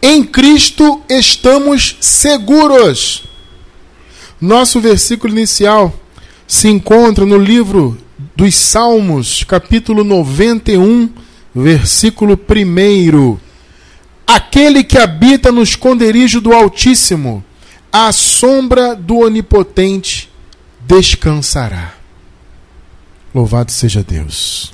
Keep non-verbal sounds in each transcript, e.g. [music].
Em Cristo estamos seguros. Nosso versículo inicial se encontra no livro dos Salmos, capítulo 91, versículo 1. Aquele que habita no esconderijo do Altíssimo, à sombra do Onipotente, descansará. Louvado seja Deus.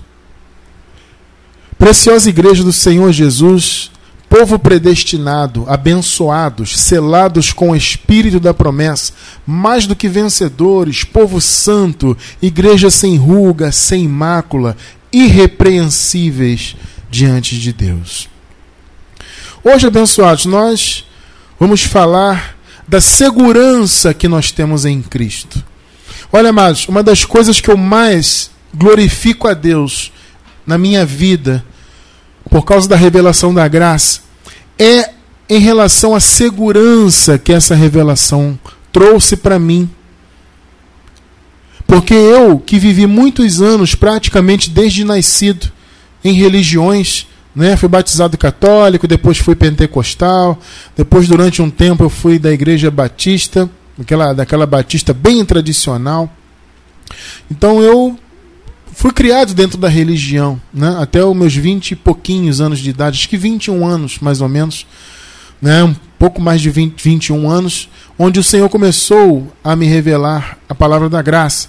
Preciosa Igreja do Senhor Jesus, povo predestinado, abençoados, selados com o espírito da promessa, mais do que vencedores, povo santo, igreja sem ruga, sem mácula, irrepreensíveis diante de Deus. Hoje, abençoados, nós vamos falar da segurança que nós temos em Cristo. Olha, amados, uma das coisas que eu mais glorifico a Deus na minha vida, por causa da revelação da graça, é em relação à segurança que essa revelação trouxe para mim. Porque eu, que vivi muitos anos, praticamente desde nascido, em religiões, né? fui batizado católico, depois fui pentecostal, depois, durante um tempo, eu fui da igreja batista, daquela, daquela batista bem tradicional. Então eu fui criado dentro da religião, né? até os meus 20 e pouquinhos anos de idade, acho que 21 anos mais ou menos, né? um pouco mais de 20, 21 anos, onde o Senhor começou a me revelar a palavra da graça.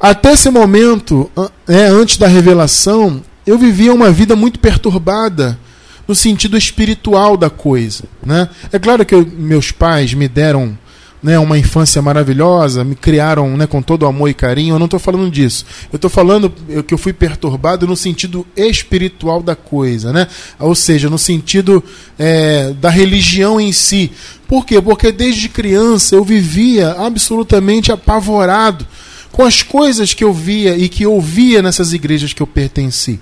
Até esse momento, é, antes da revelação, eu vivia uma vida muito perturbada no sentido espiritual da coisa. Né? É claro que eu, meus pais me deram né, uma infância maravilhosa, me criaram né, com todo amor e carinho. Eu não estou falando disso. Eu estou falando que eu fui perturbado no sentido espiritual da coisa, né? Ou seja, no sentido é, da religião em si. Por quê? Porque desde criança eu vivia absolutamente apavorado com as coisas que eu via e que ouvia nessas igrejas que eu pertenci,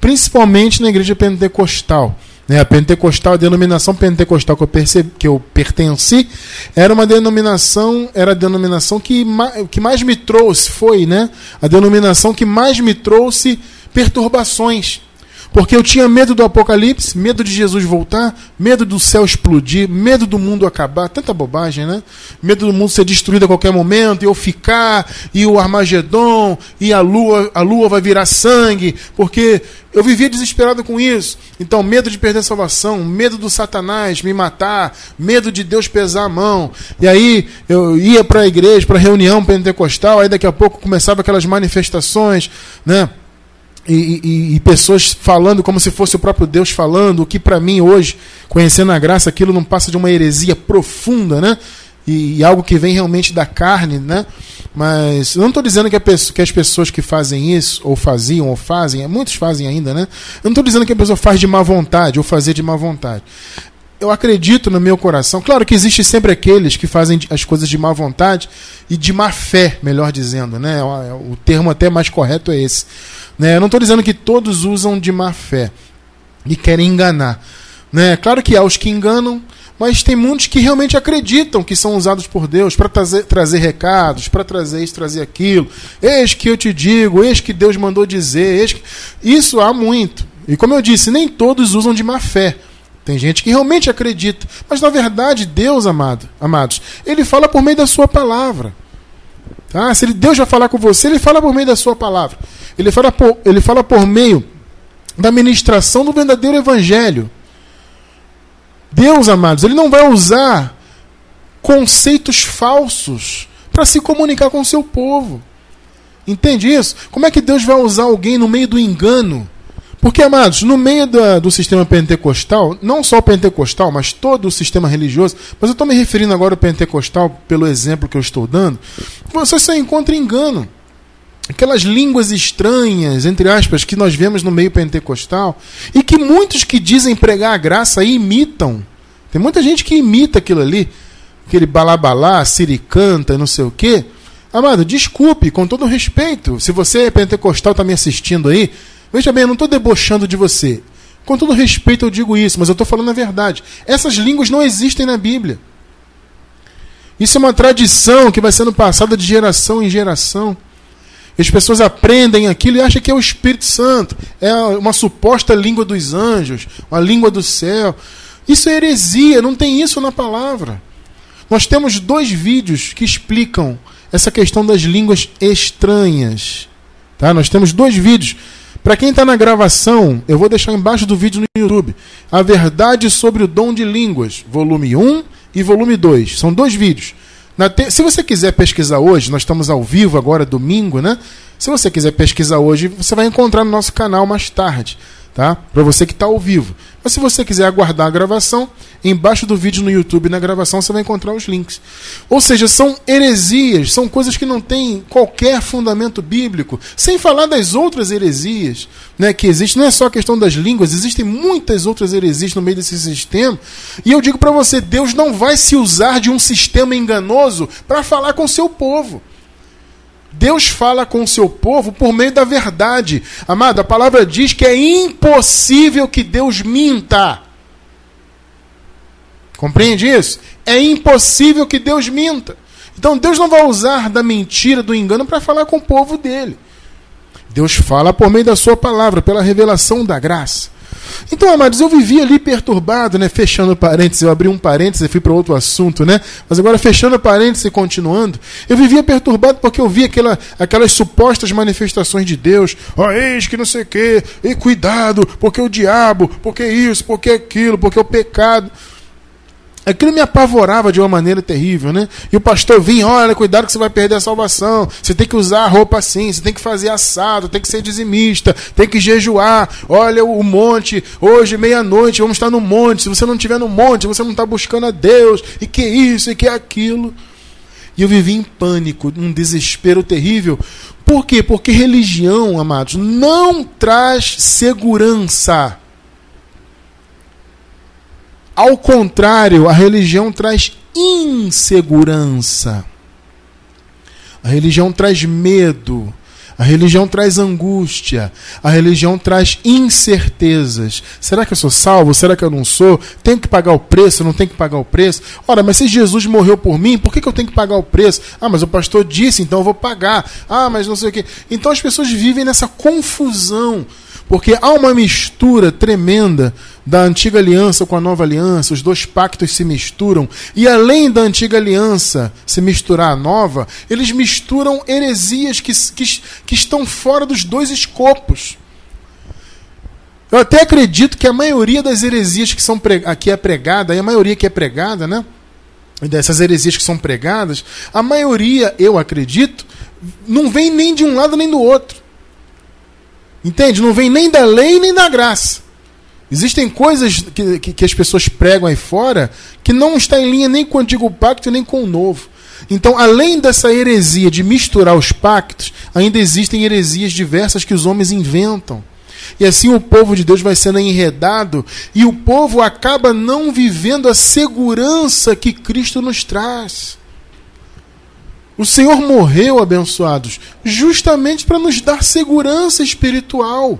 principalmente na igreja pentecostal. Né? A pentecostal, a denominação pentecostal que eu, percebi, que eu pertenci, era uma denominação, era a denominação que, que mais me trouxe, foi, né? A denominação que mais me trouxe perturbações. Porque eu tinha medo do apocalipse, medo de Jesus voltar, medo do céu explodir, medo do mundo acabar, tanta bobagem, né? Medo do mundo ser destruído a qualquer momento, e eu ficar, e o Armagedon, e a lua, a lua vai virar sangue, porque eu vivia desesperado com isso. Então, medo de perder a salvação, medo do Satanás me matar, medo de Deus pesar a mão. E aí eu ia para a igreja, para reunião pentecostal, aí daqui a pouco começava aquelas manifestações, né? E, e, e, pessoas falando como se fosse o próprio Deus falando, o que para mim hoje, conhecendo a graça, aquilo não passa de uma heresia profunda, né? E, e algo que vem realmente da carne, né? Mas eu não estou dizendo que, pessoa, que, as pessoas que fazem isso, ou faziam, ou fazem, muitos fazem ainda, né? Eu não estou dizendo que a pessoa faz de má vontade, ou fazer de má vontade. Eu acredito no meu coração, claro que existe sempre aqueles que fazem as coisas de má vontade e de má fé, melhor dizendo, né? O termo até mais correto é esse né? Eu não estou dizendo que todos usam de má fé e querem enganar. Né? Claro que há os que enganam, mas tem muitos que realmente acreditam que são usados por Deus para trazer, trazer recados, para trazer isso, trazer aquilo. Eis que eu te digo, eis que Deus mandou dizer. Que... Isso há muito. E como eu disse, nem todos usam de má fé. Tem gente que realmente acredita. Mas na verdade, Deus, amado, amados, ele fala por meio da sua palavra. Tá? Se ele, Deus vai falar com você, ele fala por meio da sua palavra. Ele fala por, ele fala por meio da ministração do verdadeiro evangelho. Deus, amados, ele não vai usar conceitos falsos para se comunicar com o seu povo. Entende isso? Como é que Deus vai usar alguém no meio do engano? Porque, amados, no meio do sistema pentecostal, não só o pentecostal, mas todo o sistema religioso, mas eu estou me referindo agora ao pentecostal pelo exemplo que eu estou dando, você só encontra engano. Aquelas línguas estranhas, entre aspas, que nós vemos no meio pentecostal, e que muitos que dizem pregar a graça imitam. Tem muita gente que imita aquilo ali, aquele balabalá, siricanta, não sei o quê. Amado, desculpe, com todo respeito, se você é pentecostal, está me assistindo aí, Veja bem, eu não estou debochando de você. Com todo respeito eu digo isso, mas eu estou falando a verdade. Essas línguas não existem na Bíblia. Isso é uma tradição que vai sendo passada de geração em geração. As pessoas aprendem aquilo e acham que é o Espírito Santo. É uma suposta língua dos anjos, uma língua do céu. Isso é heresia, não tem isso na palavra. Nós temos dois vídeos que explicam essa questão das línguas estranhas. Tá? Nós temos dois vídeos. Para quem está na gravação, eu vou deixar embaixo do vídeo no YouTube. A Verdade sobre o Dom de Línguas, volume 1 e volume 2. São dois vídeos. Te... Se você quiser pesquisar hoje, nós estamos ao vivo agora, domingo, né? Se você quiser pesquisar hoje, você vai encontrar no nosso canal mais tarde tá? Para você que está ao vivo. Mas se você quiser aguardar a gravação, embaixo do vídeo no YouTube, na gravação, você vai encontrar os links. Ou seja, são heresias, são coisas que não têm qualquer fundamento bíblico. Sem falar das outras heresias né, que existem. Não é só a questão das línguas, existem muitas outras heresias no meio desse sistema. E eu digo para você, Deus não vai se usar de um sistema enganoso para falar com o seu povo. Deus fala com o seu povo por meio da verdade. Amado, a palavra diz que é impossível que Deus minta. Compreende isso? É impossível que Deus minta. Então Deus não vai usar da mentira, do engano para falar com o povo dele. Deus fala por meio da sua palavra, pela revelação da graça. Então, amados, eu vivi ali perturbado, né? Fechando parênteses, eu abri um parênteses e fui para outro assunto, né? Mas agora, fechando parênteses e continuando, eu vivia perturbado porque eu via aquela, aquelas supostas manifestações de Deus. Ó, oh, eis que não sei o quê, e cuidado, porque o diabo, porque isso, porque aquilo, porque o pecado. Aquilo me apavorava de uma maneira terrível, né? E o pastor vinha, olha, cuidado que você vai perder a salvação. Você tem que usar a roupa assim, você tem que fazer assado, tem que ser dizimista, tem que jejuar. Olha o monte, hoje meia-noite, vamos estar no monte. Se você não estiver no monte, você não está buscando a Deus. E que isso, e que aquilo. E eu vivi em pânico, num desespero terrível. Por quê? Porque religião, amados, não traz segurança. Ao contrário, a religião traz insegurança. A religião traz medo. A religião traz angústia. A religião traz incertezas. Será que eu sou salvo? Será que eu não sou? Tenho que pagar o preço? Não tenho que pagar o preço? Ora, mas se Jesus morreu por mim, por que, que eu tenho que pagar o preço? Ah, mas o pastor disse, então eu vou pagar. Ah, mas não sei o quê. Então as pessoas vivem nessa confusão. Porque há uma mistura tremenda da antiga aliança com a nova aliança, os dois pactos se misturam, e além da antiga aliança se misturar a nova, eles misturam heresias que, que, que estão fora dos dois escopos. Eu até acredito que a maioria das heresias que são aqui é pregada, e a maioria que é pregada, né? Dessas heresias que são pregadas, a maioria, eu acredito, não vem nem de um lado nem do outro. Entende? Não vem nem da lei nem da graça. Existem coisas que, que, que, as pessoas pregam aí fora que não está em linha nem com o antigo pacto nem com o novo. Então, além dessa heresia de misturar os pactos, ainda existem heresias diversas que os homens inventam. E assim o povo de Deus vai sendo enredado e o povo acaba não vivendo a segurança que Cristo nos traz. O Senhor morreu, abençoados, justamente para nos dar segurança espiritual.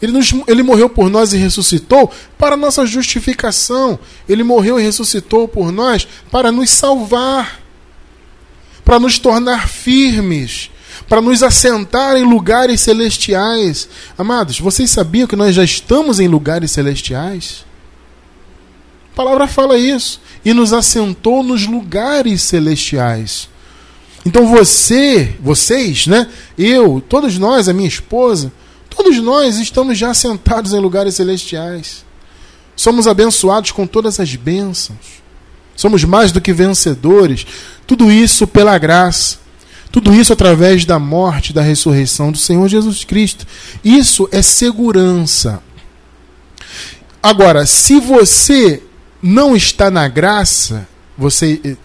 Ele, nos, ele morreu por nós e ressuscitou para nossa justificação. Ele morreu e ressuscitou por nós para nos salvar, para nos tornar firmes, para nos assentar em lugares celestiais. Amados, vocês sabiam que nós já estamos em lugares celestiais? A palavra fala isso. E nos assentou nos lugares celestiais. Então você, vocês, né? Eu, todos nós, a minha esposa, Todos nós estamos já sentados em lugares celestiais. Somos abençoados com todas as bênçãos. Somos mais do que vencedores. Tudo isso pela graça. Tudo isso através da morte da ressurreição do Senhor Jesus Cristo. Isso é segurança. Agora, se você não está na graça, você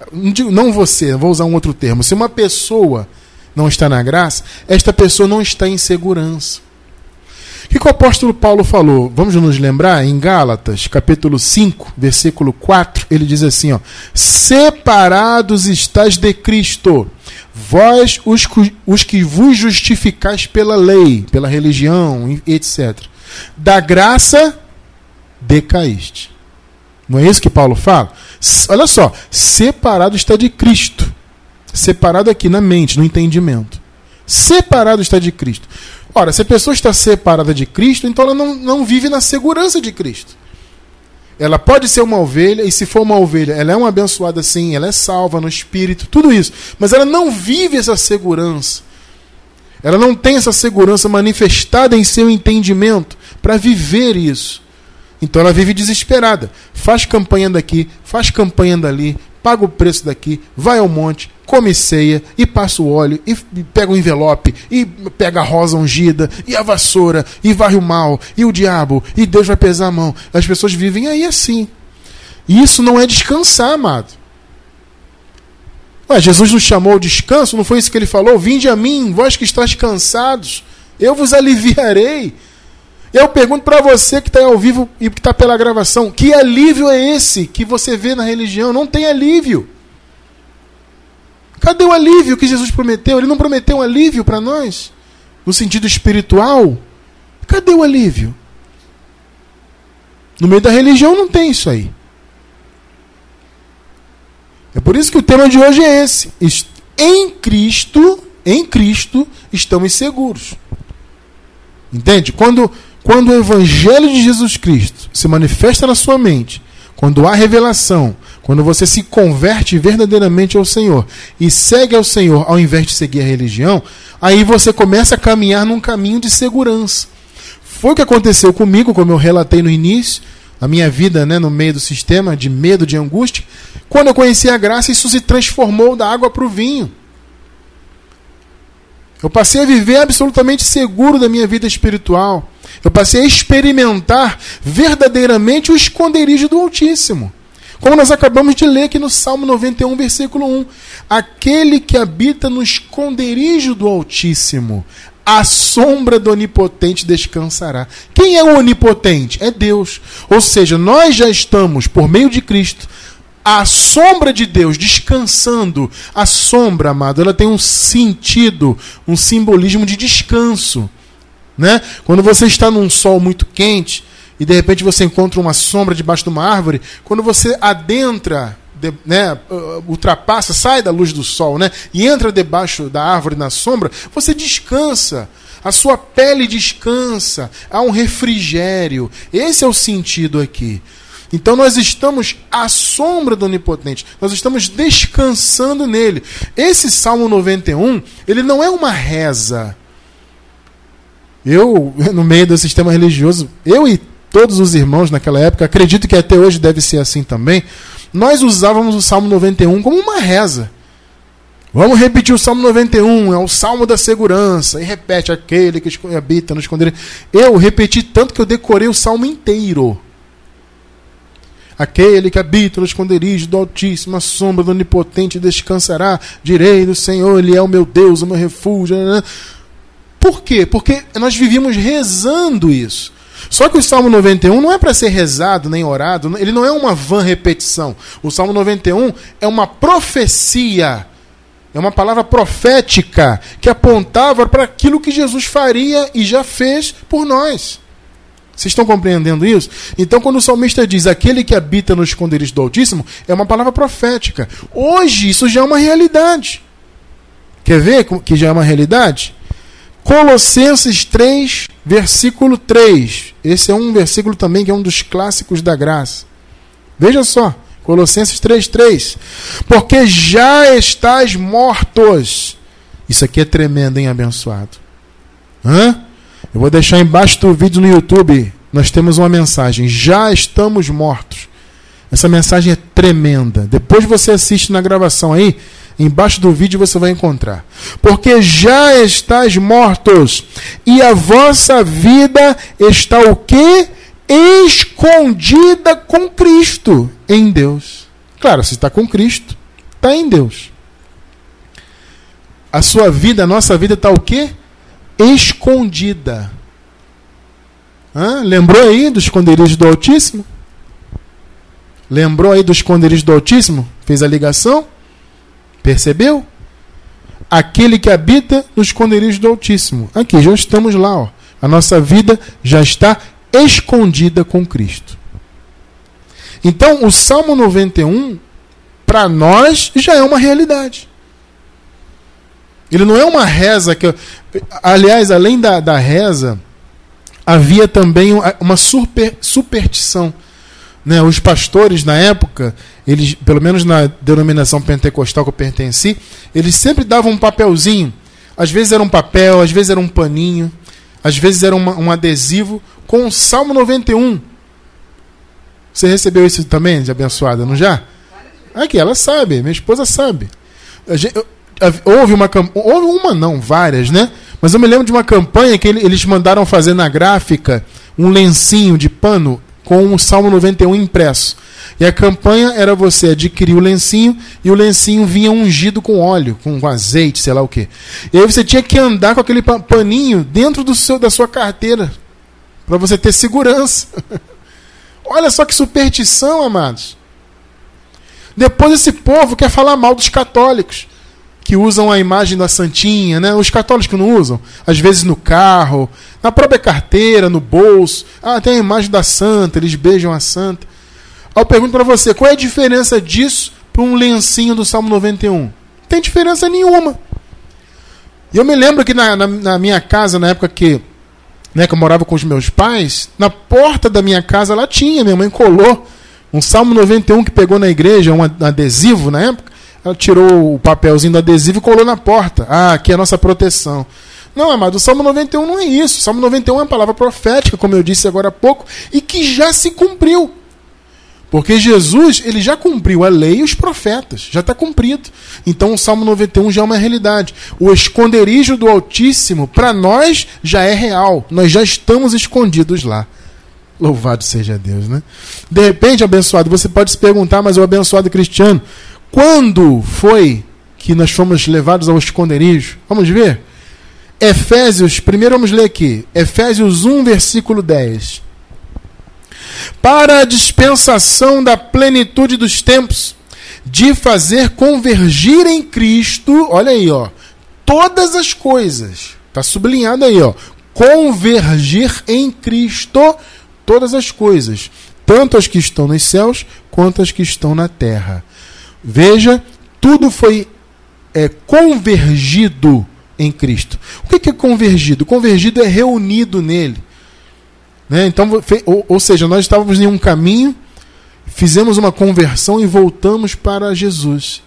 não você, vou usar um outro termo. Se uma pessoa não está na graça, esta pessoa não está em segurança. O que, que o apóstolo Paulo falou? Vamos nos lembrar em Gálatas, capítulo 5, versículo 4, ele diz assim: ó, Separados estáis de Cristo, vós os, os que vos justificais pela lei, pela religião, etc. Da graça decaíste. Não é isso que Paulo fala? Olha só, separado está de Cristo. Separado aqui na mente, no entendimento. Separado está de Cristo. Ora, se a pessoa está separada de Cristo, então ela não, não vive na segurança de Cristo. Ela pode ser uma ovelha, e se for uma ovelha, ela é uma abençoada sim, ela é salva no espírito, tudo isso. Mas ela não vive essa segurança. Ela não tem essa segurança manifestada em seu entendimento para viver isso. Então ela vive desesperada. Faz campanha daqui, faz campanha dali, paga o preço daqui, vai ao monte, come ceia, e passa o óleo, e pega o envelope, e pega a rosa ungida, e a vassoura, e varre o mal, e o diabo, e Deus vai pesar a mão. As pessoas vivem aí assim. E isso não é descansar, amado. Ué, Jesus nos chamou ao descanso, não foi isso que ele falou? Vinde a mim, vós que estáis cansados, eu vos aliviarei. Eu pergunto para você que está ao vivo e que está pela gravação: que alívio é esse que você vê na religião? Não tem alívio. Cadê o alívio que Jesus prometeu? Ele não prometeu um alívio para nós? No sentido espiritual? Cadê o alívio? No meio da religião não tem isso aí. É por isso que o tema de hoje é esse. Em Cristo, em Cristo, estamos seguros. Entende? Quando quando o Evangelho de Jesus Cristo se manifesta na sua mente, quando há revelação, quando você se converte verdadeiramente ao Senhor e segue ao Senhor ao invés de seguir a religião, aí você começa a caminhar num caminho de segurança. Foi o que aconteceu comigo, como eu relatei no início, a minha vida né, no meio do sistema de medo, de angústia. Quando eu conheci a graça, isso se transformou da água para o vinho. Eu passei a viver absolutamente seguro da minha vida espiritual. Eu passei a experimentar verdadeiramente o esconderijo do Altíssimo. Como nós acabamos de ler aqui no Salmo 91, versículo 1. Aquele que habita no esconderijo do Altíssimo, a sombra do Onipotente descansará. Quem é o Onipotente? É Deus. Ou seja, nós já estamos, por meio de Cristo, a sombra de Deus descansando. A sombra, amado, ela tem um sentido, um simbolismo de descanso. Né? Quando você está num sol muito quente e de repente você encontra uma sombra debaixo de uma árvore, quando você adentra, de, né, uh, ultrapassa, sai da luz do sol né, e entra debaixo da árvore na sombra, você descansa. A sua pele descansa, há um refrigério. Esse é o sentido aqui. Então nós estamos à sombra do Onipotente, nós estamos descansando nele. Esse Salmo 91, ele não é uma reza. Eu, [laughs] no meio do sistema religioso, eu e todos os irmãos naquela época, acredito que até hoje deve ser assim também, nós usávamos o Salmo 91 como uma reza. Vamos repetir o Salmo 91, é o Salmo da segurança. E repete aquele que habita no esconderijo. Eu repeti tanto que eu decorei o Salmo inteiro. Aquele que habita no esconderijo do Altíssimo, a sombra do Onipotente descansará. Direi do Senhor, Ele é o meu Deus, o meu refúgio. Por quê? Porque nós vivíamos rezando isso. Só que o Salmo 91 não é para ser rezado nem orado, ele não é uma vã repetição. O Salmo 91 é uma profecia, é uma palavra profética que apontava para aquilo que Jesus faria e já fez por nós. Vocês estão compreendendo isso? Então, quando o salmista diz aquele que habita no esconderijo do Altíssimo, é uma palavra profética. Hoje, isso já é uma realidade. Quer ver que já é uma realidade? Colossenses 3, versículo 3. Esse é um versículo também que é um dos clássicos da graça. Veja só, Colossenses 3, 3. Porque já estás mortos. Isso aqui é tremendo, hein, abençoado? Hã? Eu vou deixar embaixo do vídeo no YouTube. Nós temos uma mensagem. Já estamos mortos. Essa mensagem é tremenda. Depois você assiste na gravação aí. Embaixo do vídeo você vai encontrar. Porque já estáis mortos e a vossa vida está o quê? Escondida com Cristo em Deus. Claro, se está com Cristo, está em Deus. A sua vida, a nossa vida está o quê? Escondida. Hã? Lembrou aí do esconderijo do Altíssimo? Lembrou aí do esconderijo do Altíssimo? Fez a ligação? Percebeu? Aquele que habita no esconderijo do Altíssimo. Aqui, já estamos lá. Ó. A nossa vida já está escondida com Cristo. Então, o Salmo 91, para nós, já é uma realidade. Ele não é uma reza que. Aliás, além da, da reza, havia também uma super, superstição né, os pastores na época, eles, pelo menos na denominação pentecostal que eu pertenci, eles sempre davam um papelzinho. Às vezes era um papel, às vezes era um paninho, às vezes era uma, um adesivo com o Salmo 91. Você recebeu isso também de abençoada, não já? Aqui, ela sabe, minha esposa sabe. Gente, houve uma houve uma não, várias, né? Mas eu me lembro de uma campanha que eles mandaram fazer na gráfica um lencinho de pano com o Salmo 91 impresso. E a campanha era você adquirir o lencinho e o lencinho vinha ungido com óleo, com azeite, sei lá o quê. E aí você tinha que andar com aquele paninho dentro do seu, da sua carteira para você ter segurança. [laughs] Olha só que superstição, amados. Depois esse povo quer falar mal dos católicos que usam a imagem da santinha, né? Os católicos não usam, às vezes no carro, na própria carteira, no bolso. Ah, tem a imagem da santa, eles beijam a santa. Eu pergunto para você, qual é a diferença disso para um lencinho do Salmo 91? Não tem diferença nenhuma. E eu me lembro que na, na, na minha casa, na época que, né, que eu morava com os meus pais, na porta da minha casa lá tinha, minha mãe colou um Salmo 91 que pegou na igreja, um adesivo na época, ela tirou o papelzinho do adesivo e colou na porta. Ah, aqui é a nossa proteção. Não, amado, o Salmo 91 não é isso. O Salmo 91 é uma palavra profética, como eu disse agora há pouco, e que já se cumpriu. Porque Jesus, ele já cumpriu a lei e os profetas, já está cumprido. Então o Salmo 91 já é uma realidade. O esconderijo do Altíssimo, para nós, já é real. Nós já estamos escondidos lá. Louvado seja Deus, né? De repente, abençoado, você pode se perguntar, mas o abençoado cristiano, quando foi que nós fomos levados ao esconderijo? Vamos ver? Efésios, primeiro vamos ler aqui. Efésios 1, versículo 10. Para a dispensação da plenitude dos tempos, de fazer convergir em Cristo, olha aí, ó, todas as coisas. Está sublinhado aí, ó. Convergir em Cristo todas as coisas, tanto as que estão nos céus quanto as que estão na terra. Veja, tudo foi é, convergido em Cristo. O que é convergido? Convergido é reunido nele. Né? Então, ou, seja, nós estávamos em um caminho, fizemos uma conversão e voltamos para Jesus.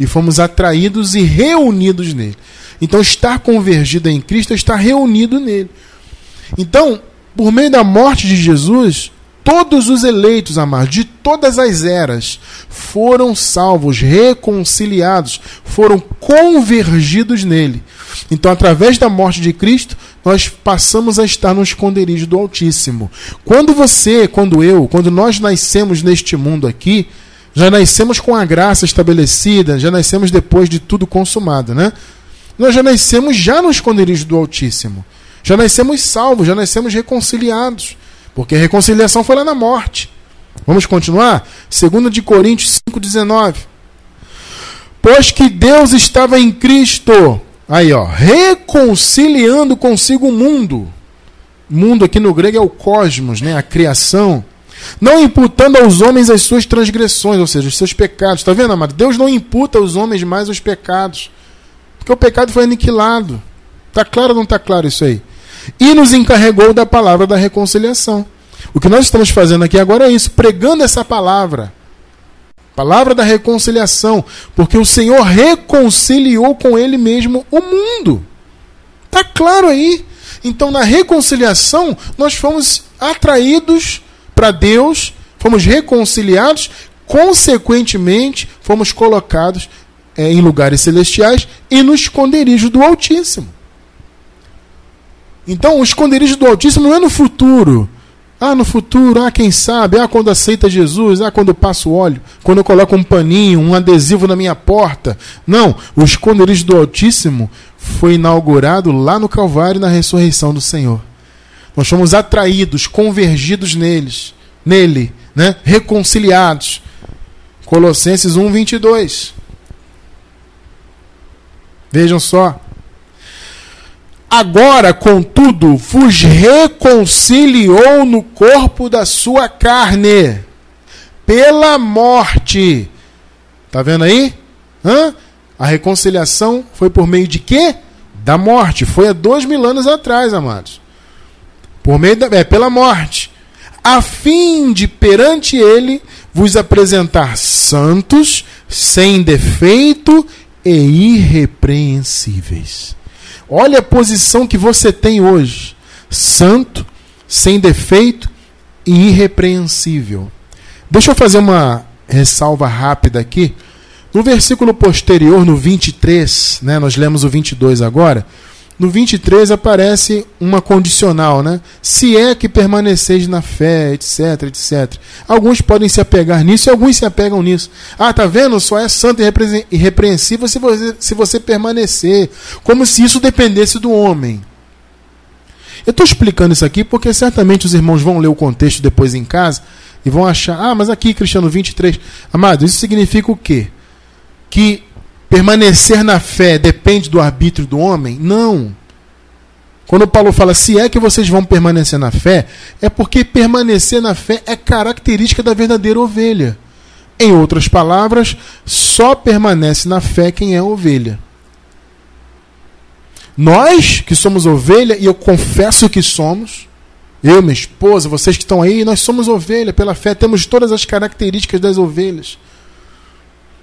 E fomos atraídos e reunidos nele. Então, estar convergido em Cristo é estar reunido nele. Então, por meio da morte de Jesus, todos os eleitos, amados, de todas as eras, foram salvos, reconciliados, foram convergidos nele. Então, através da morte de Cristo, nós passamos a estar no esconderijo do Altíssimo. Quando você, quando eu, quando nós nascemos neste mundo aqui, já nascemos com a graça estabelecida, já nascemos depois de tudo consumado, né? Nós já nascemos já no esconderijo do Altíssimo. Já nascemos salvos, já nascemos reconciliados. Porque a reconciliação foi lá na morte. Vamos continuar? 2 de Coríntios 5,19. Pois que Deus estava em Cristo, aí ó, reconciliando consigo o mundo. Mundo aqui no grego é o cosmos, né? a criação. Não imputando aos homens as suas transgressões, ou seja, os seus pecados. Está vendo, amado? Deus não imputa aos homens mais os pecados. Porque o pecado foi aniquilado. Está claro ou não está claro isso aí? E nos encarregou da palavra da reconciliação. O que nós estamos fazendo aqui agora é isso, pregando essa palavra. Palavra da reconciliação, porque o Senhor reconciliou com ele mesmo o mundo. Tá claro aí. Então, na reconciliação, nós fomos atraídos para Deus, fomos reconciliados, consequentemente, fomos colocados é, em lugares celestiais e no esconderijo do Altíssimo. Então, o esconderijo do Altíssimo não é no futuro. Ah, no futuro, ah, quem sabe, ah, quando aceita Jesus, ah, quando eu passo óleo, quando eu coloco um paninho, um adesivo na minha porta. Não, o esconderijo do Altíssimo foi inaugurado lá no Calvário na ressurreição do Senhor. Nós fomos atraídos, convergidos neles, nele, né? reconciliados. Colossenses 1, 22. Vejam só. Agora, contudo, vos reconciliou no corpo da sua carne, pela morte. Tá vendo aí? Hã? A reconciliação foi por meio de quê? Da morte. Foi há dois mil anos atrás, amados. Por meio da, é pela morte. a fim de perante ele vos apresentar santos, sem defeito e irrepreensíveis. Olha a posição que você tem hoje: santo, sem defeito e irrepreensível. Deixa eu fazer uma ressalva rápida aqui. No versículo posterior, no 23, né, nós lemos o 22 agora. No 23 aparece uma condicional, né? Se é que permaneceis na fé, etc, etc. Alguns podem se apegar nisso e alguns se apegam nisso. Ah, tá vendo? Só é santo e irrepreensível se você, se você permanecer. Como se isso dependesse do homem. Eu estou explicando isso aqui porque certamente os irmãos vão ler o contexto depois em casa e vão achar, ah, mas aqui, Cristiano 23. Amado, isso significa o quê? Que permanecer na fé depende do arbítrio do homem? Não. Quando Paulo fala, se é que vocês vão permanecer na fé, é porque permanecer na fé é característica da verdadeira ovelha. Em outras palavras, só permanece na fé quem é ovelha. Nós, que somos ovelha, e eu confesso que somos, eu, minha esposa, vocês que estão aí, nós somos ovelha pela fé, temos todas as características das ovelhas.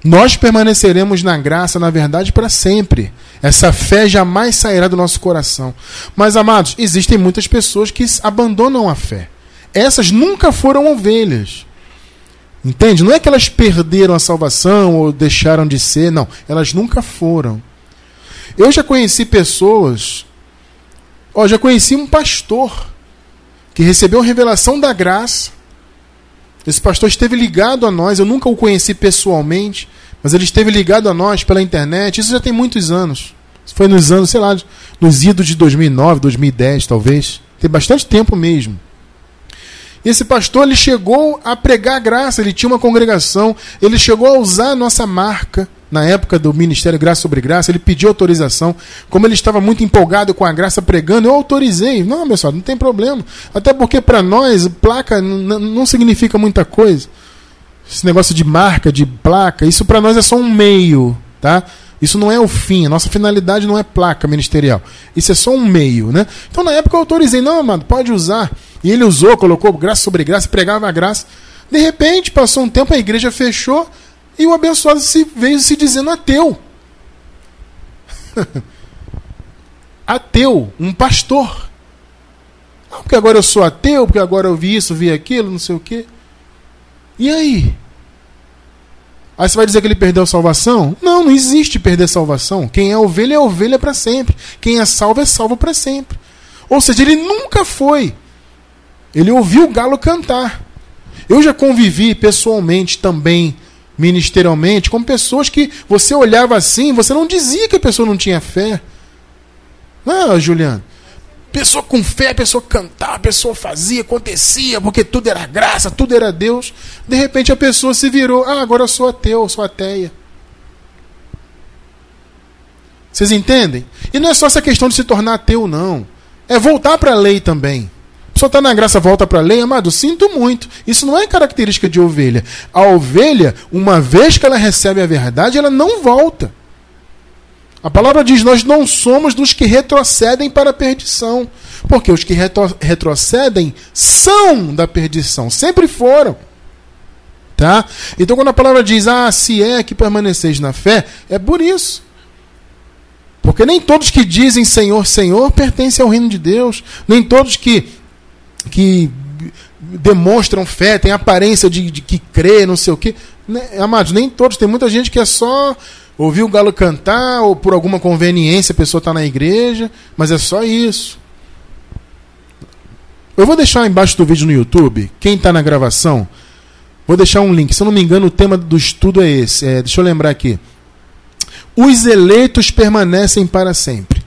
Nós permaneceremos na graça, na verdade, para sempre. Essa fé jamais sairá do nosso coração. Mas, amados, existem muitas pessoas que abandonam a fé. Essas nunca foram ovelhas. Entende? Não é que elas perderam a salvação ou deixaram de ser, não. Elas nunca foram. Eu já conheci pessoas. Ó, já conheci um pastor que recebeu a revelação da graça esse pastor esteve ligado a nós, eu nunca o conheci pessoalmente, mas ele esteve ligado a nós pela internet. Isso já tem muitos anos. Foi nos anos, sei lá, nos idos de 2009, 2010, talvez. Tem bastante tempo mesmo. Esse pastor ele chegou a pregar graça, ele tinha uma congregação, ele chegou a usar a nossa marca na época do Ministério Graça sobre Graça, ele pediu autorização. Como ele estava muito empolgado com a graça pregando, eu autorizei. Não, pessoal, não tem problema. Até porque para nós, placa não significa muita coisa. Esse negócio de marca, de placa, isso para nós é só um meio, tá? Isso não é o fim, a nossa finalidade não é placa ministerial. Isso é só um meio, né? Então na época eu autorizei, não, amado, pode usar. E ele usou, colocou graça sobre graça, pregava a graça. De repente, passou um tempo, a igreja fechou, e o abençoado se, veio se dizendo ateu. [laughs] ateu, um pastor. Ah, porque agora eu sou ateu, porque agora eu vi isso, vi aquilo, não sei o quê. E aí? Aí você vai dizer que ele perdeu a salvação? Não, não existe perder salvação. Quem é ovelha é ovelha para sempre. Quem é salvo é salvo para sempre. Ou seja, ele nunca foi. Ele ouviu o galo cantar. Eu já convivi pessoalmente também ministerialmente com pessoas que você olhava assim, você não dizia que a pessoa não tinha fé. Não, Juliano. Pessoa com fé, pessoa cantava, pessoa fazia, acontecia, porque tudo era graça, tudo era Deus. De repente a pessoa se virou, ah, agora eu sou ateu, eu sou ateia. Vocês entendem? E não é só essa questão de se tornar ateu, não. É voltar para a lei também pessoa está na graça, volta para a lei, amado, sinto muito. Isso não é característica de ovelha. A ovelha, uma vez que ela recebe a verdade, ela não volta. A palavra diz: Nós não somos dos que retrocedem para a perdição. Porque os que retro retrocedem são da perdição, sempre foram. Tá? Então, quando a palavra diz: Ah, se é que permaneceis na fé, é por isso. Porque nem todos que dizem Senhor, Senhor pertencem ao reino de Deus. Nem todos que que demonstram fé, têm aparência de, de que crê, não sei o quê. Né, amados, nem todos. Tem muita gente que é só ouvir o galo cantar, ou por alguma conveniência a pessoa está na igreja, mas é só isso. Eu vou deixar embaixo do vídeo no YouTube, quem está na gravação, vou deixar um link. Se eu não me engano, o tema do estudo é esse. É, deixa eu lembrar aqui. Os eleitos permanecem para sempre.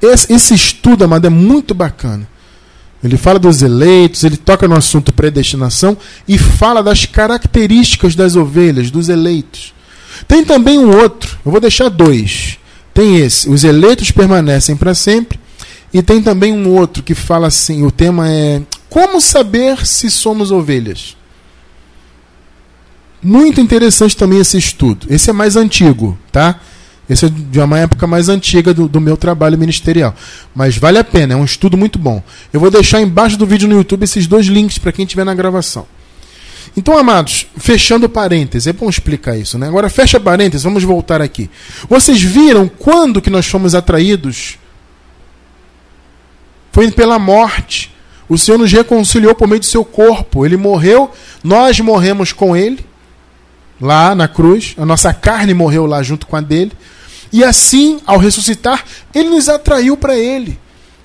Esse, esse estudo, amado, é muito bacana. Ele fala dos eleitos, ele toca no assunto predestinação e fala das características das ovelhas, dos eleitos. Tem também um outro, eu vou deixar dois. Tem esse, os eleitos permanecem para sempre, e tem também um outro que fala assim: o tema é Como saber se somos ovelhas? Muito interessante também esse estudo. Esse é mais antigo, tá? Esse é de uma época mais antiga do, do, meu trabalho ministerial. Mas vale a pena, é um estudo muito bom. Eu vou deixar embaixo do vídeo no YouTube esses dois links para quem estiver na gravação. Então, amados, fechando parênteses, é bom explicar isso, né? Agora, fecha parênteses, vamos voltar aqui. Vocês viram quando que nós fomos atraídos? Foi pela morte. O Senhor nos reconciliou por meio do seu corpo. Ele morreu, nós morremos com ele, lá na cruz. A nossa carne morreu lá junto com a dele. E assim, ao ressuscitar, ele nos atraiu para ele.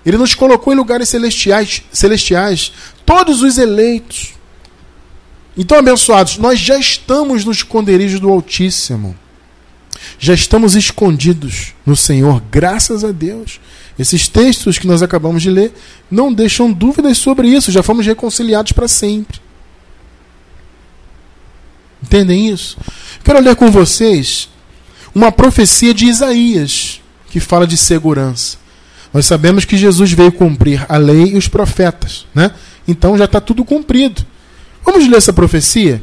Ele nos colocou em lugares celestiais, celestiais, todos os eleitos. Então, abençoados, nós já estamos nos esconderijos do Altíssimo. Já estamos escondidos no Senhor, graças a Deus. Esses textos que nós acabamos de ler não deixam dúvidas sobre isso, já fomos reconciliados para sempre. Entendem isso? Quero ler com vocês uma profecia de Isaías, que fala de segurança. Nós sabemos que Jesus veio cumprir a lei e os profetas, né? Então já está tudo cumprido. Vamos ler essa profecia?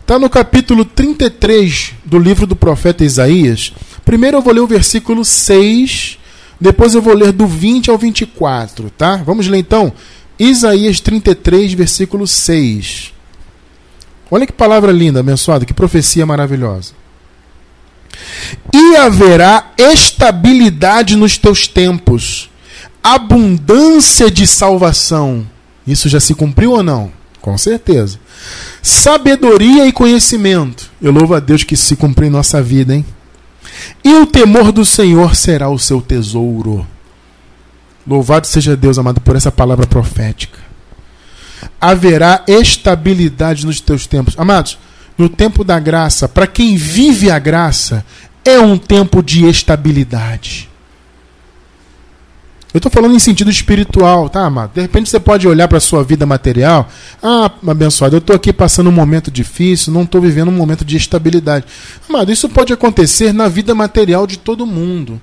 Está no capítulo 33 do livro do profeta Isaías. Primeiro eu vou ler o versículo 6, depois eu vou ler do 20 ao 24, tá? Vamos ler então Isaías 33, versículo 6. Olha que palavra linda, abençoada, que profecia maravilhosa. E haverá estabilidade nos teus tempos, abundância de salvação. Isso já se cumpriu ou não? Com certeza. Sabedoria e conhecimento. Eu louvo a Deus que se cumpre em nossa vida, hein? E o temor do Senhor será o seu tesouro. Louvado seja Deus, amado, por essa palavra profética. Haverá estabilidade nos teus tempos. Amados, no tempo da graça, para quem vive a graça, é um tempo de estabilidade. Eu estou falando em sentido espiritual, tá, amado? De repente você pode olhar para a sua vida material. Ah, abençoado, eu estou aqui passando um momento difícil, não estou vivendo um momento de estabilidade. Amado, isso pode acontecer na vida material de todo mundo.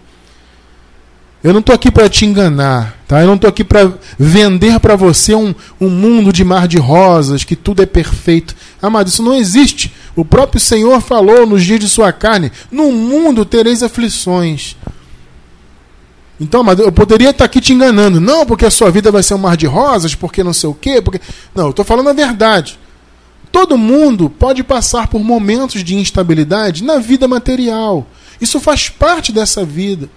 Eu não estou aqui para te enganar, tá? Eu não estou aqui para vender para você um, um mundo de mar de rosas, que tudo é perfeito. Amado, isso não existe. O próprio Senhor falou nos dias de sua carne: No mundo tereis aflições. Então, mas eu poderia estar aqui te enganando. Não, porque a sua vida vai ser um mar de rosas, porque não sei o quê. Porque... Não, eu estou falando a verdade. Todo mundo pode passar por momentos de instabilidade na vida material. Isso faz parte dessa vida.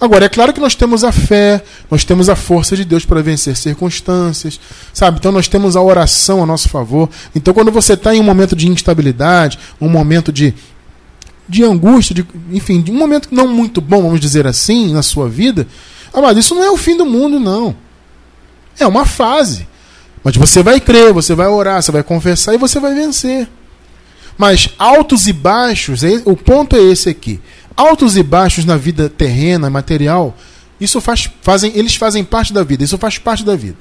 Agora, é claro que nós temos a fé, nós temos a força de Deus para vencer circunstâncias, sabe? Então nós temos a oração a nosso favor. Então, quando você está em um momento de instabilidade, um momento de de angústia, de, enfim, de um momento não muito bom, vamos dizer assim, na sua vida, mas isso não é o fim do mundo, não. É uma fase. Mas você vai crer, você vai orar, você vai confessar e você vai vencer. Mas altos e baixos, é, o ponto é esse aqui. Altos e baixos na vida terrena, material, isso faz, fazem, eles fazem parte da vida, isso faz parte da vida.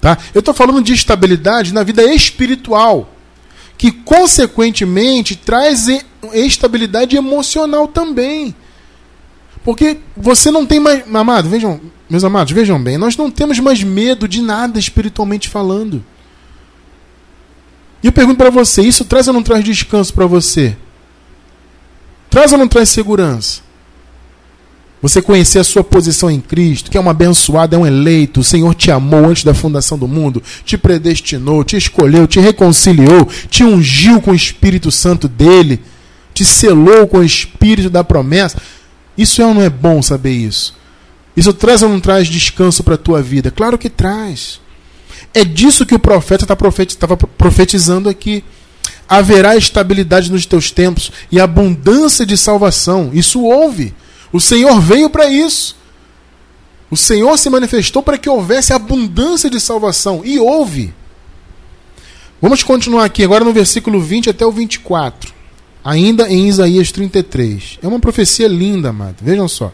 Tá? Eu estou falando de estabilidade na vida espiritual que consequentemente traz estabilidade emocional também. Porque você não tem mais. Amado, vejam, meus amados, vejam bem, nós não temos mais medo de nada espiritualmente falando. E eu pergunto para você: isso traz ou não traz descanso para você? Traz ou não traz segurança? Você conhecer a sua posição em Cristo, que é um abençoado, é um eleito, o Senhor te amou antes da fundação do mundo, te predestinou, te escolheu, te reconciliou, te ungiu com o Espírito Santo dele, te selou com o Espírito da promessa. Isso é ou não é bom saber isso? Isso traz ou não traz descanso para a tua vida? Claro que traz. É disso que o profeta estava profetizando aqui. Haverá estabilidade nos teus tempos e abundância de salvação. Isso houve. O Senhor veio para isso. O Senhor se manifestou para que houvesse abundância de salvação. E houve. Vamos continuar aqui agora no versículo 20 até o 24. Ainda em Isaías 33. É uma profecia linda, amado. Vejam só.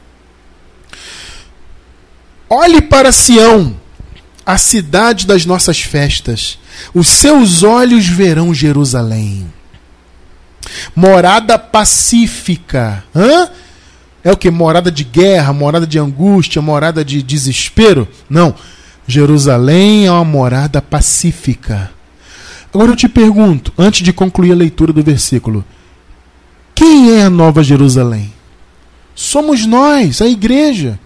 Olhe para Sião, a cidade das nossas festas. Os seus olhos verão Jerusalém. Morada pacífica. Hã? É o que? Morada de guerra, morada de angústia, morada de desespero? Não. Jerusalém é uma morada pacífica. Agora eu te pergunto, antes de concluir a leitura do versículo, quem é a Nova Jerusalém? Somos nós, a igreja.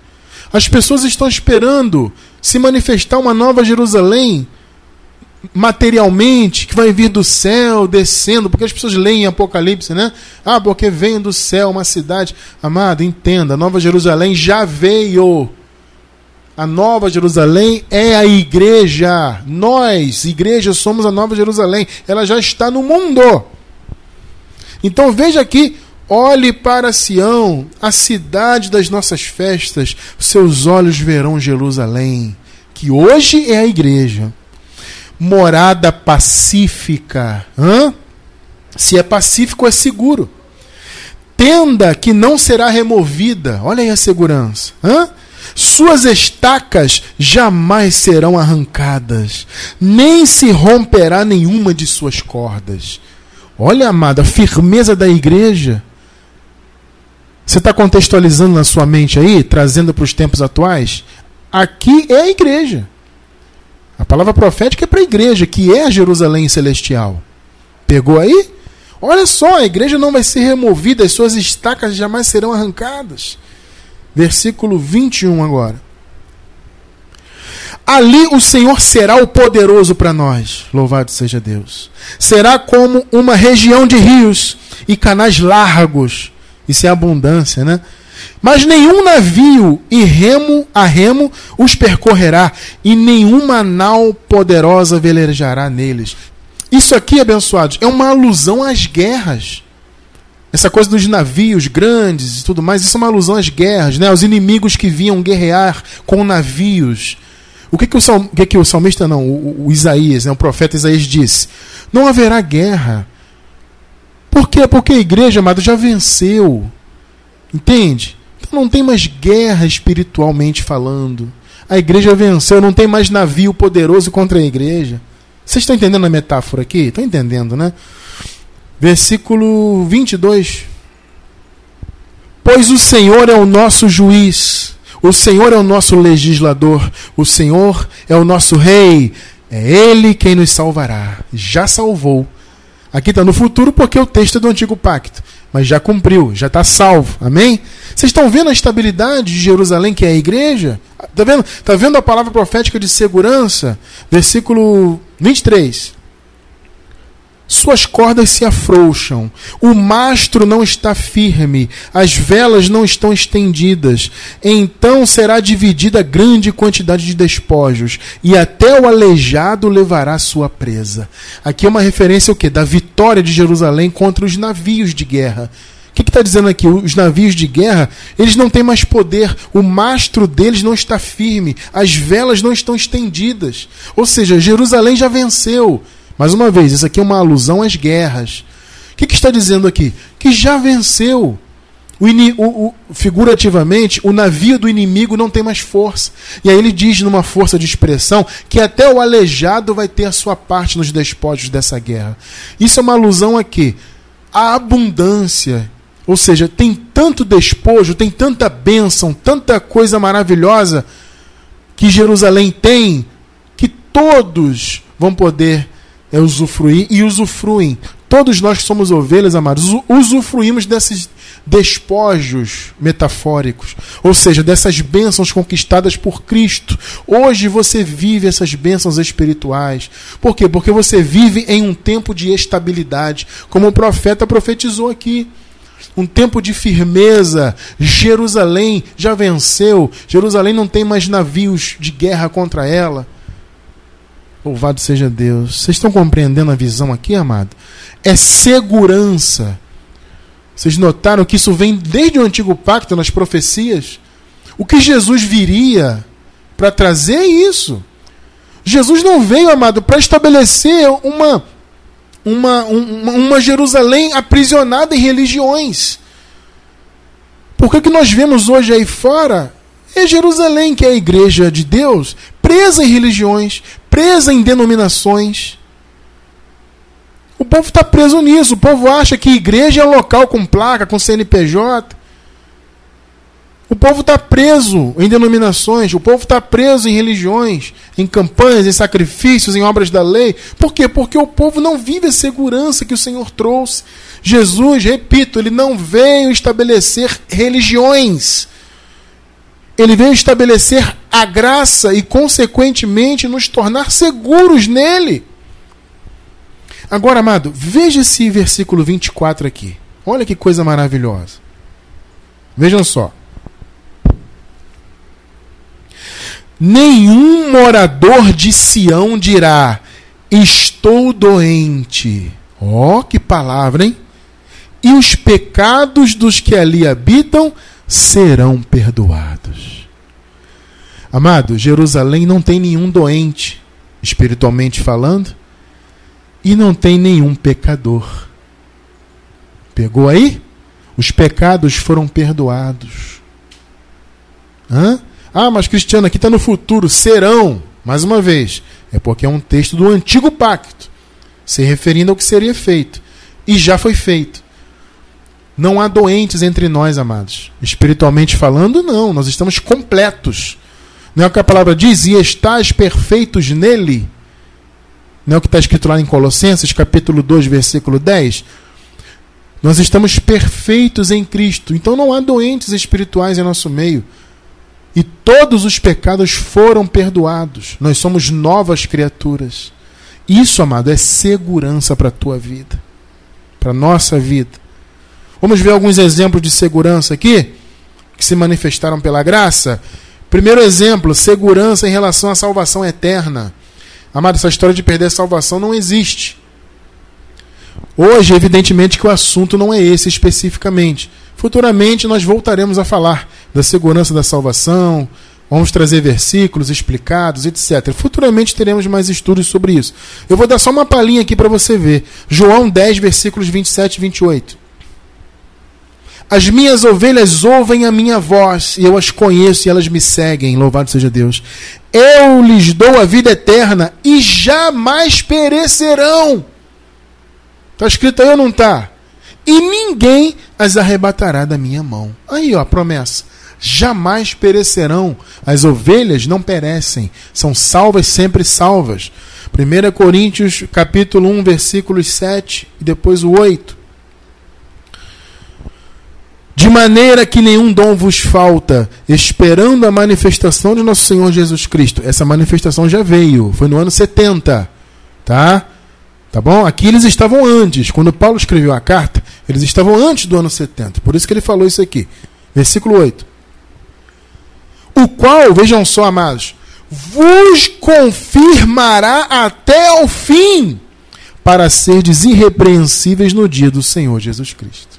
As pessoas estão esperando se manifestar uma nova Jerusalém materialmente, que vai vir do céu, descendo, porque as pessoas leem Apocalipse, né? Ah, porque vem do céu uma cidade. Amado, entenda, Nova Jerusalém já veio. A Nova Jerusalém é a igreja. Nós, igreja, somos a Nova Jerusalém. Ela já está no mundo. Então veja aqui, olhe para Sião, a cidade das nossas festas. Seus olhos verão Jerusalém, que hoje é a igreja morada pacífica. Hã? Se é pacífico, é seguro. Tenda que não será removida. Olha aí a segurança. Hã? Suas estacas jamais serão arrancadas, nem se romperá nenhuma de suas cordas. Olha, amada, a firmeza da igreja. Você está contextualizando na sua mente aí, trazendo para os tempos atuais? Aqui é a igreja. A palavra profética é para a igreja, que é Jerusalém celestial. Pegou aí? Olha só, a igreja não vai ser removida, as suas estacas jamais serão arrancadas. Versículo 21 agora. Ali o Senhor será o poderoso para nós. Louvado seja Deus. Será como uma região de rios e canais largos. Isso é abundância, né? Mas nenhum navio e remo a remo os percorrerá, e nenhuma nau poderosa velejará neles. Isso aqui, abençoados, é uma alusão às guerras. Essa coisa dos navios grandes e tudo mais, isso é uma alusão às guerras, né? Os inimigos que vinham guerrear com navios. O que, que, o, salm, o, que, que o salmista, não, o, o Isaías, né, o profeta Isaías disse? Não haverá guerra. Por quê? Porque a igreja, amado, já venceu. Entende? Então não tem mais guerra espiritualmente falando. A igreja venceu, não tem mais navio poderoso contra a igreja. Vocês estão entendendo a metáfora aqui? Estão entendendo, né? Versículo 22. Pois o Senhor é o nosso juiz, o Senhor é o nosso legislador, o Senhor é o nosso rei, é Ele quem nos salvará. Já salvou. Aqui está no futuro porque o texto é do antigo pacto mas já cumpriu, já está salvo. Amém? Vocês estão vendo a estabilidade de Jerusalém, que é a igreja? Está vendo? Tá vendo a palavra profética de segurança? Versículo 23 suas cordas se afrouxam, o mastro não está firme, as velas não estão estendidas. Então será dividida grande quantidade de despojos, e até o aleijado levará sua presa. Aqui é uma referência ao quê? Da vitória de Jerusalém contra os navios de guerra. O que está dizendo aqui? Os navios de guerra, eles não têm mais poder, o mastro deles não está firme, as velas não estão estendidas. Ou seja, Jerusalém já venceu. Mais uma vez, isso aqui é uma alusão às guerras. O que, que está dizendo aqui? Que já venceu. O, o, o, figurativamente, o navio do inimigo não tem mais força. E aí ele diz, numa força de expressão, que até o aleijado vai ter a sua parte nos despojos dessa guerra. Isso é uma alusão a quê? A abundância. Ou seja, tem tanto despojo, tem tanta bênção, tanta coisa maravilhosa que Jerusalém tem, que todos vão poder é usufruir e usufruem. Todos nós que somos ovelhas, amados, usufruímos desses despojos metafóricos, ou seja, dessas bênçãos conquistadas por Cristo. Hoje você vive essas bênçãos espirituais. Por quê? Porque você vive em um tempo de estabilidade, como o profeta profetizou aqui. Um tempo de firmeza. Jerusalém já venceu. Jerusalém não tem mais navios de guerra contra ela. Louvado seja Deus. Vocês estão compreendendo a visão aqui, amado? É segurança. Vocês notaram que isso vem desde o antigo pacto, nas profecias? O que Jesus viria para trazer é isso. Jesus não veio, amado, para estabelecer uma, uma, uma, uma Jerusalém aprisionada em religiões. Porque o que nós vemos hoje aí fora é Jerusalém, que é a igreja de Deus, presa em religiões, presa em denominações. O povo está preso nisso. O povo acha que igreja é local com placa, com CNPJ. O povo está preso em denominações, o povo está preso em religiões, em campanhas, em sacrifícios, em obras da lei. Por quê? Porque o povo não vive a segurança que o Senhor trouxe. Jesus, repito, ele não veio estabelecer religiões. Ele veio estabelecer a graça e, consequentemente, nos tornar seguros nele. Agora, amado, veja esse versículo 24 aqui. Olha que coisa maravilhosa. Vejam só. Nenhum morador de Sião dirá: Estou doente. Ó, oh, que palavra, hein? E os pecados dos que ali habitam serão perdoados. Amado, Jerusalém não tem nenhum doente, espiritualmente falando, e não tem nenhum pecador. Pegou aí? Os pecados foram perdoados. Hã? Ah, mas Cristiano, aqui está no futuro. Serão, mais uma vez. É porque é um texto do antigo pacto, se referindo ao que seria feito. E já foi feito. Não há doentes entre nós, amados. Espiritualmente falando, não. Nós estamos completos. Não é o que a palavra diz? E estás perfeitos nele. Não é o que está escrito lá em Colossenses, capítulo 2, versículo 10? Nós estamos perfeitos em Cristo. Então não há doentes espirituais em nosso meio. E todos os pecados foram perdoados. Nós somos novas criaturas. Isso, amado, é segurança para a tua vida, para a nossa vida. Vamos ver alguns exemplos de segurança aqui, que se manifestaram pela graça. Primeiro exemplo, segurança em relação à salvação eterna. Amado, essa história de perder a salvação não existe. Hoje, evidentemente, que o assunto não é esse especificamente. Futuramente nós voltaremos a falar da segurança da salvação, vamos trazer versículos explicados, etc. Futuramente teremos mais estudos sobre isso. Eu vou dar só uma palhinha aqui para você ver. João 10, versículos 27 e 28. As minhas ovelhas ouvem a minha voz, e eu as conheço e elas me seguem. Louvado seja Deus. Eu lhes dou a vida eterna e jamais perecerão. Está escrito aí ou não está? E ninguém as arrebatará da minha mão. Aí, ó, a promessa. Jamais perecerão. As ovelhas não perecem, são salvas sempre salvas. 1 Coríntios capítulo 1, versículos 7 e depois o 8. De maneira que nenhum dom vos falta, esperando a manifestação de nosso Senhor Jesus Cristo. Essa manifestação já veio, foi no ano 70, tá? Tá bom? Aqui eles estavam antes. Quando Paulo escreveu a carta, eles estavam antes do ano 70. Por isso que ele falou isso aqui. Versículo 8. O qual, vejam só, amados, vos confirmará até ao fim, para serdes irrepreensíveis no dia do Senhor Jesus Cristo.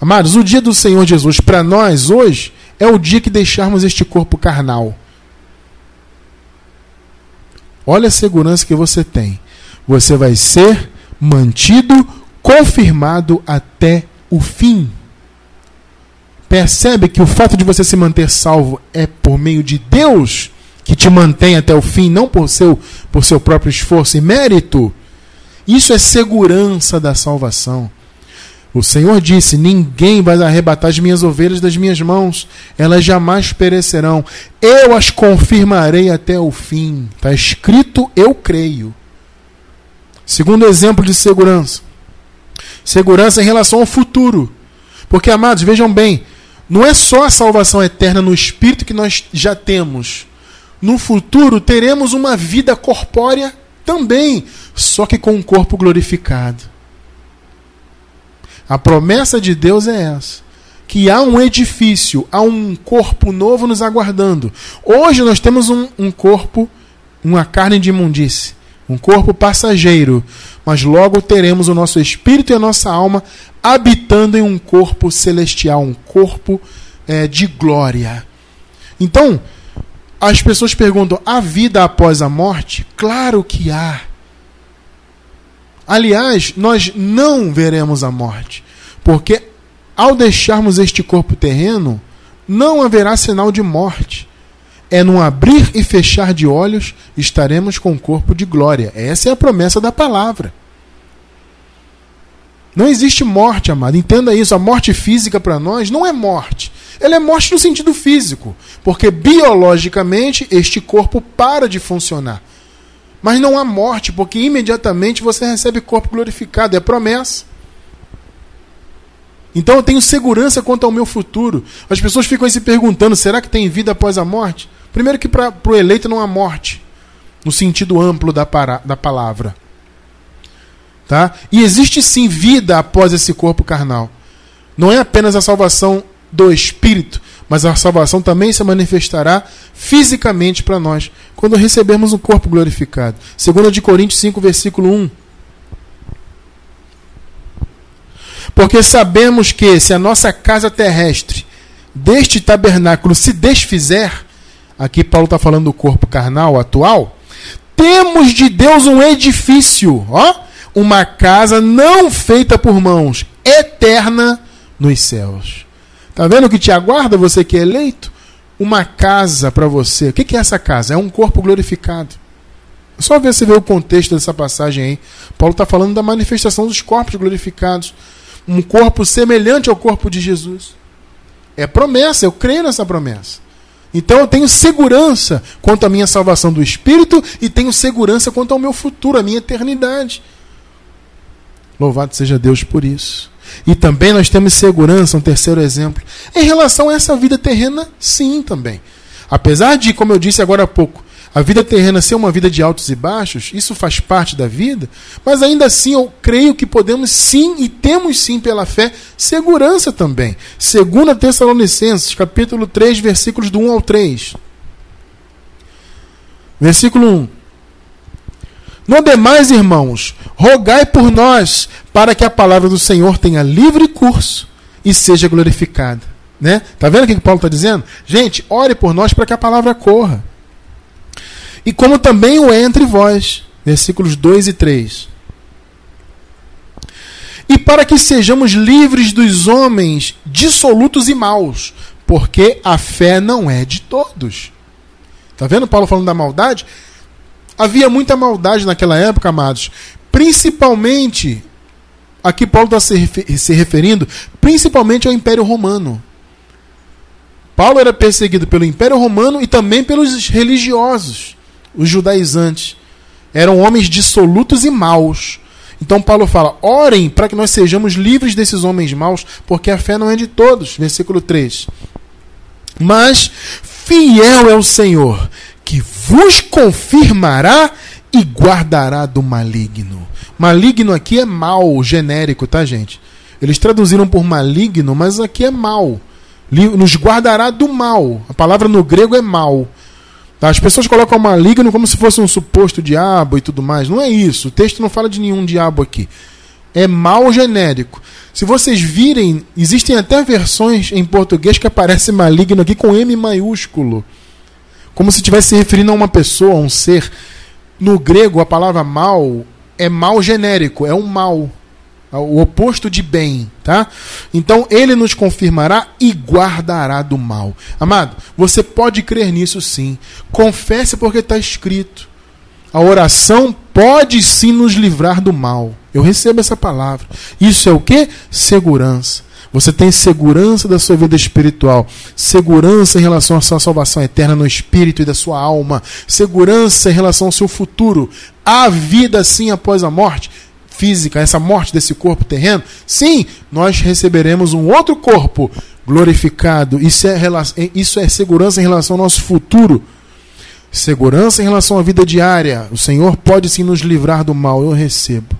Amados, o dia do Senhor Jesus para nós hoje é o dia que deixarmos este corpo carnal. Olha a segurança que você tem. Você vai ser mantido, confirmado até o fim. Percebe que o fato de você se manter salvo é por meio de Deus que te mantém até o fim, não por seu, por seu próprio esforço e mérito. Isso é segurança da salvação. O Senhor disse: Ninguém vai arrebatar as minhas ovelhas das minhas mãos, elas jamais perecerão. Eu as confirmarei até o fim. Está escrito: Eu creio. Segundo exemplo de segurança: segurança em relação ao futuro. Porque, amados, vejam bem, não é só a salvação eterna no espírito que nós já temos. No futuro teremos uma vida corpórea também, só que com um corpo glorificado. A promessa de Deus é essa. Que há um edifício, há um corpo novo nos aguardando. Hoje nós temos um, um corpo, uma carne de imundície, um corpo passageiro, mas logo teremos o nosso espírito e a nossa alma habitando em um corpo celestial, um corpo é, de glória. Então, as pessoas perguntam: há vida após a morte? Claro que há. Aliás, nós não veremos a morte, porque ao deixarmos este corpo terreno, não haverá sinal de morte. É num abrir e fechar de olhos estaremos com o corpo de glória. Essa é a promessa da palavra. Não existe morte, amado. Entenda isso. A morte física para nós não é morte. Ela é morte no sentido físico, porque biologicamente este corpo para de funcionar. Mas não há morte, porque imediatamente você recebe corpo glorificado, é promessa. Então eu tenho segurança quanto ao meu futuro. As pessoas ficam aí se perguntando: será que tem vida após a morte? Primeiro, que para o eleito não há morte, no sentido amplo da, para, da palavra. Tá? E existe sim vida após esse corpo carnal. Não é apenas a salvação do espírito, mas a salvação também se manifestará fisicamente para nós quando recebermos um corpo glorificado. 2 de Coríntios 5, versículo 1. Porque sabemos que se a nossa casa terrestre deste tabernáculo se desfizer, aqui Paulo está falando do corpo carnal atual, temos de Deus um edifício, ó, uma casa não feita por mãos, eterna nos céus. Tá vendo o que te aguarda, você que é eleito? Uma casa para você. O que é essa casa? É um corpo glorificado. Só ver se vê o contexto dessa passagem aí. Paulo está falando da manifestação dos corpos glorificados. Um corpo semelhante ao corpo de Jesus. É promessa, eu creio nessa promessa. Então eu tenho segurança quanto à minha salvação do espírito e tenho segurança quanto ao meu futuro, à minha eternidade. Louvado seja Deus por isso. E também nós temos segurança, um terceiro exemplo, em relação a essa vida terrena, sim, também. Apesar de, como eu disse agora há pouco, a vida terrena ser uma vida de altos e baixos, isso faz parte da vida, mas ainda assim eu creio que podemos sim e temos sim pela fé segurança também. Segunda Tessalonicenses, capítulo 3, versículos do 1 ao 3. Versículo 1. No demais, irmãos, rogai por nós, para que a palavra do Senhor tenha livre curso e seja glorificada. Né? Tá vendo o que Paulo está dizendo? Gente, ore por nós para que a palavra corra. E como também o é entre vós. Versículos 2 e 3. E para que sejamos livres dos homens dissolutos e maus, porque a fé não é de todos. Tá vendo Paulo falando da maldade? Havia muita maldade naquela época, amados. Principalmente, aqui Paulo está se referindo, principalmente ao Império Romano. Paulo era perseguido pelo Império Romano e também pelos religiosos, os judaizantes. Eram homens dissolutos e maus. Então Paulo fala: orem para que nós sejamos livres desses homens maus, porque a fé não é de todos. Versículo 3. Mas fiel é o Senhor, que vos confirmará e guardará do maligno. Maligno aqui é mal, genérico, tá, gente? Eles traduziram por maligno, mas aqui é mal. Nos guardará do mal. A palavra no grego é mal. As pessoas colocam maligno como se fosse um suposto diabo e tudo mais. Não é isso. O texto não fala de nenhum diabo aqui. É mal genérico. Se vocês virem, existem até versões em português que aparece maligno aqui com M maiúsculo como se estivesse se referindo a uma pessoa, a um ser. No grego, a palavra mal é mal genérico, é um mal, é o oposto de bem, tá? Então ele nos confirmará e guardará do mal. Amado, você pode crer nisso sim. Confesse porque está escrito. A oração pode sim nos livrar do mal. Eu recebo essa palavra. Isso é o que? Segurança. Você tem segurança da sua vida espiritual, segurança em relação à sua salvação eterna no espírito e da sua alma, segurança em relação ao seu futuro. Há vida sim após a morte física, essa morte desse corpo terreno? Sim, nós receberemos um outro corpo glorificado. Isso é, isso é segurança em relação ao nosso futuro. Segurança em relação à vida diária. O Senhor pode sim nos livrar do mal. Eu recebo.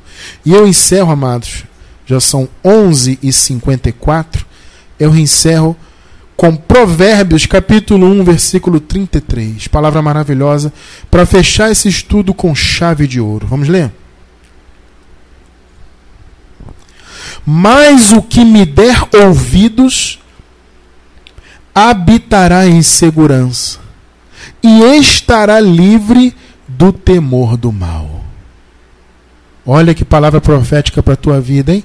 E eu encerro, amados, já são 11 e 54 eu encerro com Provérbios, capítulo 1, versículo 33. Palavra maravilhosa para fechar esse estudo com chave de ouro. Vamos ler? Mas o que me der ouvidos habitará em segurança e estará livre do temor do mal. Olha que palavra profética para a tua vida, hein?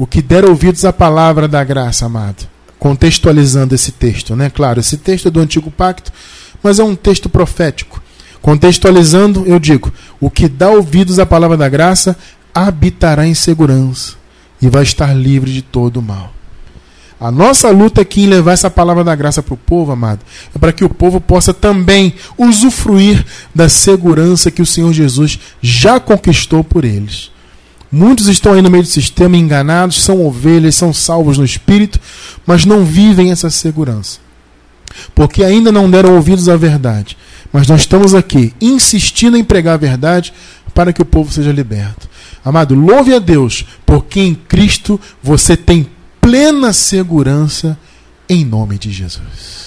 O que der ouvidos à palavra da graça, amado. Contextualizando esse texto, né? Claro, esse texto é do Antigo Pacto, mas é um texto profético. Contextualizando, eu digo: o que dá ouvidos à palavra da graça habitará em segurança e vai estar livre de todo o mal. A nossa luta aqui em levar essa palavra da graça para o povo, amado, é para que o povo possa também usufruir da segurança que o Senhor Jesus já conquistou por eles. Muitos estão aí no meio do sistema enganados, são ovelhas, são salvos no espírito, mas não vivem essa segurança. Porque ainda não deram ouvidos à verdade. Mas nós estamos aqui insistindo em pregar a verdade para que o povo seja liberto. Amado, louve a Deus, porque em Cristo você tem plena segurança em nome de Jesus.